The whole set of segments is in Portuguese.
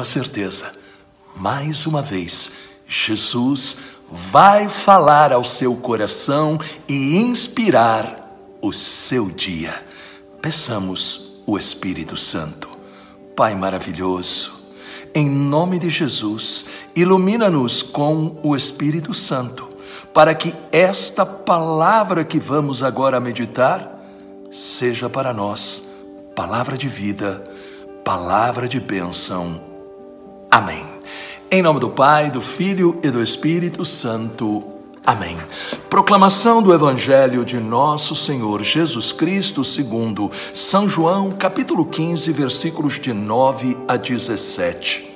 tenho a certeza, mais uma vez, Jesus vai falar ao seu coração e inspirar o seu dia. Peçamos o Espírito Santo. Pai maravilhoso, em nome de Jesus, ilumina-nos com o Espírito Santo, para que esta palavra que vamos agora meditar seja para nós palavra de vida, palavra de bênção. Amém. Em nome do Pai, do Filho e do Espírito Santo. Amém. Proclamação do Evangelho de Nosso Senhor Jesus Cristo, segundo São João, capítulo 15, versículos de 9 a 17.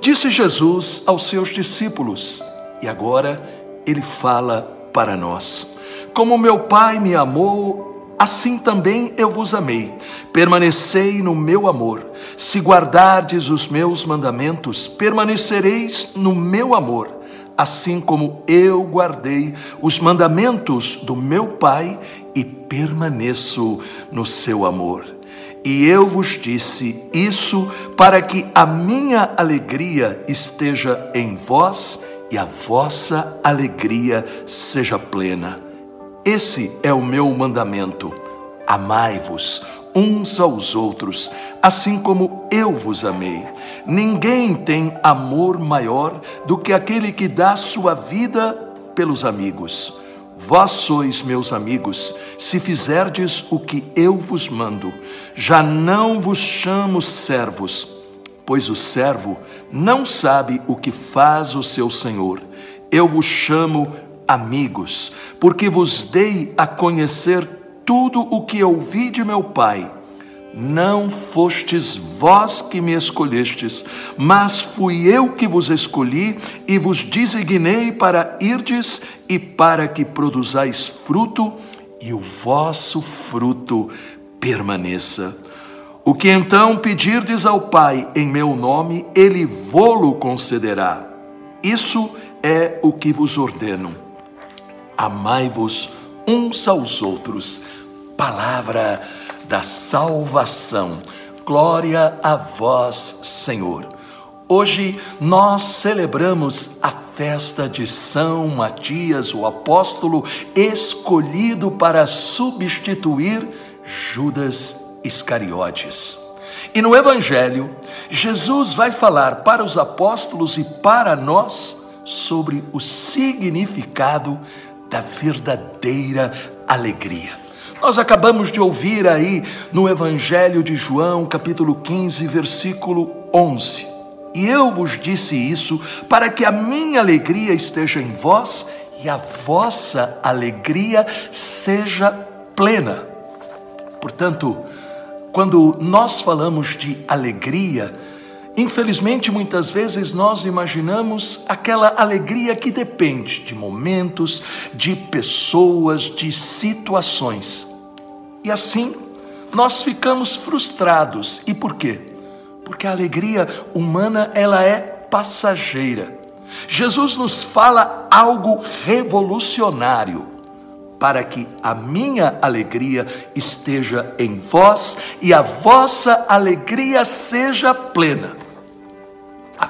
Disse Jesus aos seus discípulos, e agora ele fala para nós: Como meu Pai me amou, assim também eu vos amei. Permanecei no meu amor. Se guardardes os meus mandamentos, permanecereis no meu amor, assim como eu guardei os mandamentos do meu Pai e permaneço no seu amor. E eu vos disse isso para que a minha alegria esteja em vós e a vossa alegria seja plena. Esse é o meu mandamento: amai-vos uns aos outros, assim como eu vos amei. Ninguém tem amor maior do que aquele que dá sua vida pelos amigos. Vós sois meus amigos, se fizerdes o que eu vos mando. Já não vos chamo servos, pois o servo não sabe o que faz o seu senhor. Eu vos chamo amigos, porque vos dei a conhecer tudo o que ouvi de meu Pai. Não fostes vós que me escolhestes, mas fui eu que vos escolhi e vos designei para irdes e para que produzais fruto e o vosso fruto permaneça. O que então pedirdes ao Pai em meu nome, ele vô-lo concederá. Isso é o que vos ordeno amai-vos uns aos outros. Palavra da salvação. Glória a vós, Senhor. Hoje nós celebramos a festa de São Matias, o apóstolo escolhido para substituir Judas Iscariotes. E no Evangelho, Jesus vai falar para os apóstolos e para nós sobre o significado da verdadeira alegria. Nós acabamos de ouvir aí no Evangelho de João, capítulo 15, versículo 11. E eu vos disse isso para que a minha alegria esteja em vós e a vossa alegria seja plena. Portanto, quando nós falamos de alegria, Infelizmente, muitas vezes nós imaginamos aquela alegria que depende de momentos, de pessoas, de situações. E assim, nós ficamos frustrados. E por quê? Porque a alegria humana, ela é passageira. Jesus nos fala algo revolucionário para que a minha alegria esteja em vós e a vossa alegria seja plena.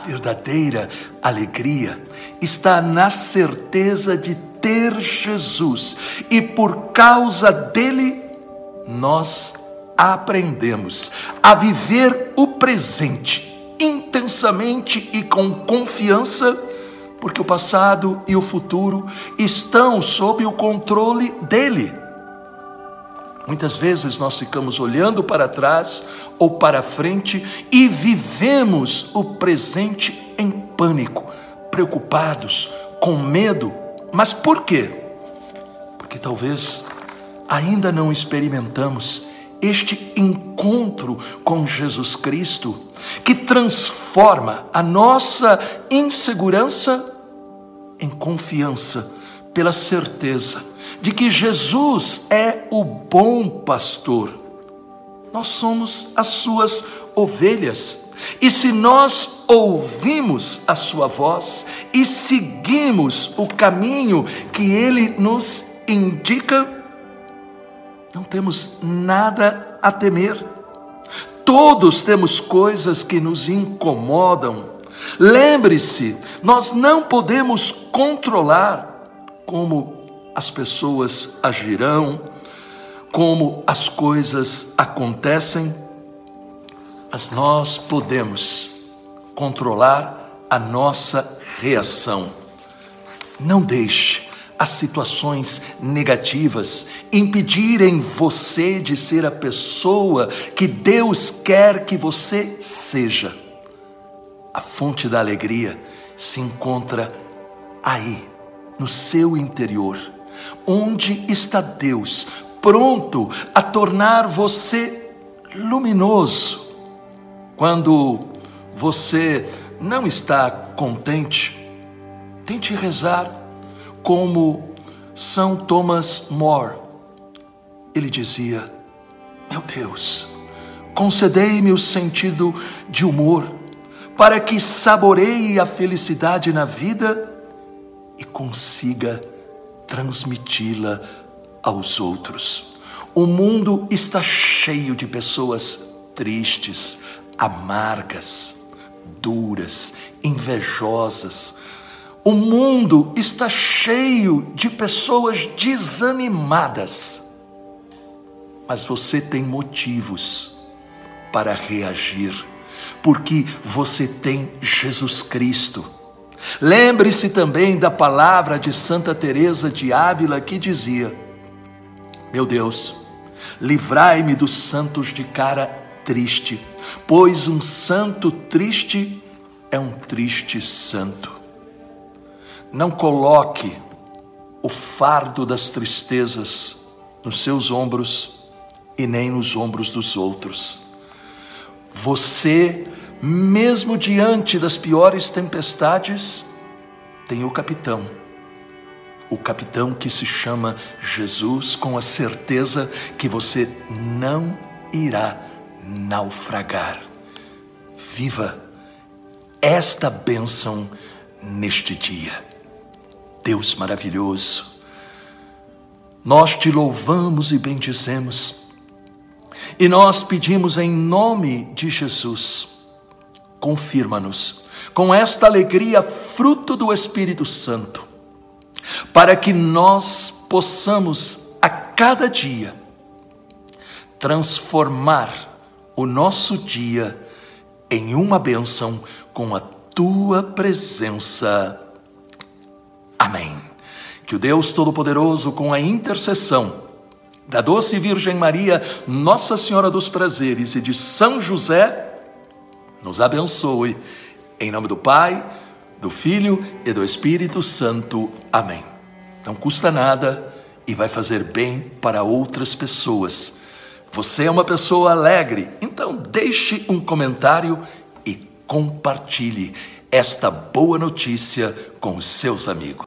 Verdadeira alegria está na certeza de ter Jesus e por causa dele nós aprendemos a viver o presente intensamente e com confiança, porque o passado e o futuro estão sob o controle dele. Muitas vezes nós ficamos olhando para trás ou para frente e vivemos o presente em pânico, preocupados, com medo. Mas por quê? Porque talvez ainda não experimentamos este encontro com Jesus Cristo, que transforma a nossa insegurança em confiança, pela certeza de que Jesus é o bom pastor. Nós somos as suas ovelhas. E se nós ouvimos a sua voz e seguimos o caminho que ele nos indica, não temos nada a temer. Todos temos coisas que nos incomodam. Lembre-se, nós não podemos controlar como as pessoas agirão, como as coisas acontecem, mas nós podemos controlar a nossa reação. Não deixe as situações negativas impedirem você de ser a pessoa que Deus quer que você seja. A fonte da alegria se encontra aí, no seu interior, onde está Deus, pronto a tornar você luminoso. Quando você não está contente, tente rezar como São Thomas More. Ele dizia: Meu Deus, concedei-me o sentido de humor, para que saboreie a felicidade na vida e consiga transmiti-la aos outros. O mundo está cheio de pessoas tristes, amargas, duras, invejosas, o mundo está cheio de pessoas desanimadas, mas você tem motivos para reagir, porque você tem Jesus Cristo. Lembre-se também da palavra de Santa Teresa de Ávila que dizia: Meu Deus, livrai-me dos santos de cara triste, pois um santo triste é um triste santo. Não coloque o fardo das tristezas nos seus ombros e nem nos ombros dos outros. Você, mesmo diante das piores tempestades, tem o capitão. O capitão que se chama Jesus, com a certeza que você não irá naufragar. Viva esta bênção neste dia. Deus maravilhoso, nós te louvamos e bendizemos, e nós pedimos em nome de Jesus, confirma-nos com esta alegria, fruto do Espírito Santo, para que nós possamos a cada dia transformar o nosso dia em uma bênção com a tua presença Amém. Que o Deus Todo-Poderoso, com a intercessão da doce Virgem Maria, Nossa Senhora dos Prazeres e de São José, nos abençoe. Em nome do Pai, do Filho e do Espírito Santo. Amém. Não custa nada e vai fazer bem para outras pessoas. Você é uma pessoa alegre, então deixe um comentário e compartilhe esta boa notícia com os seus amigos.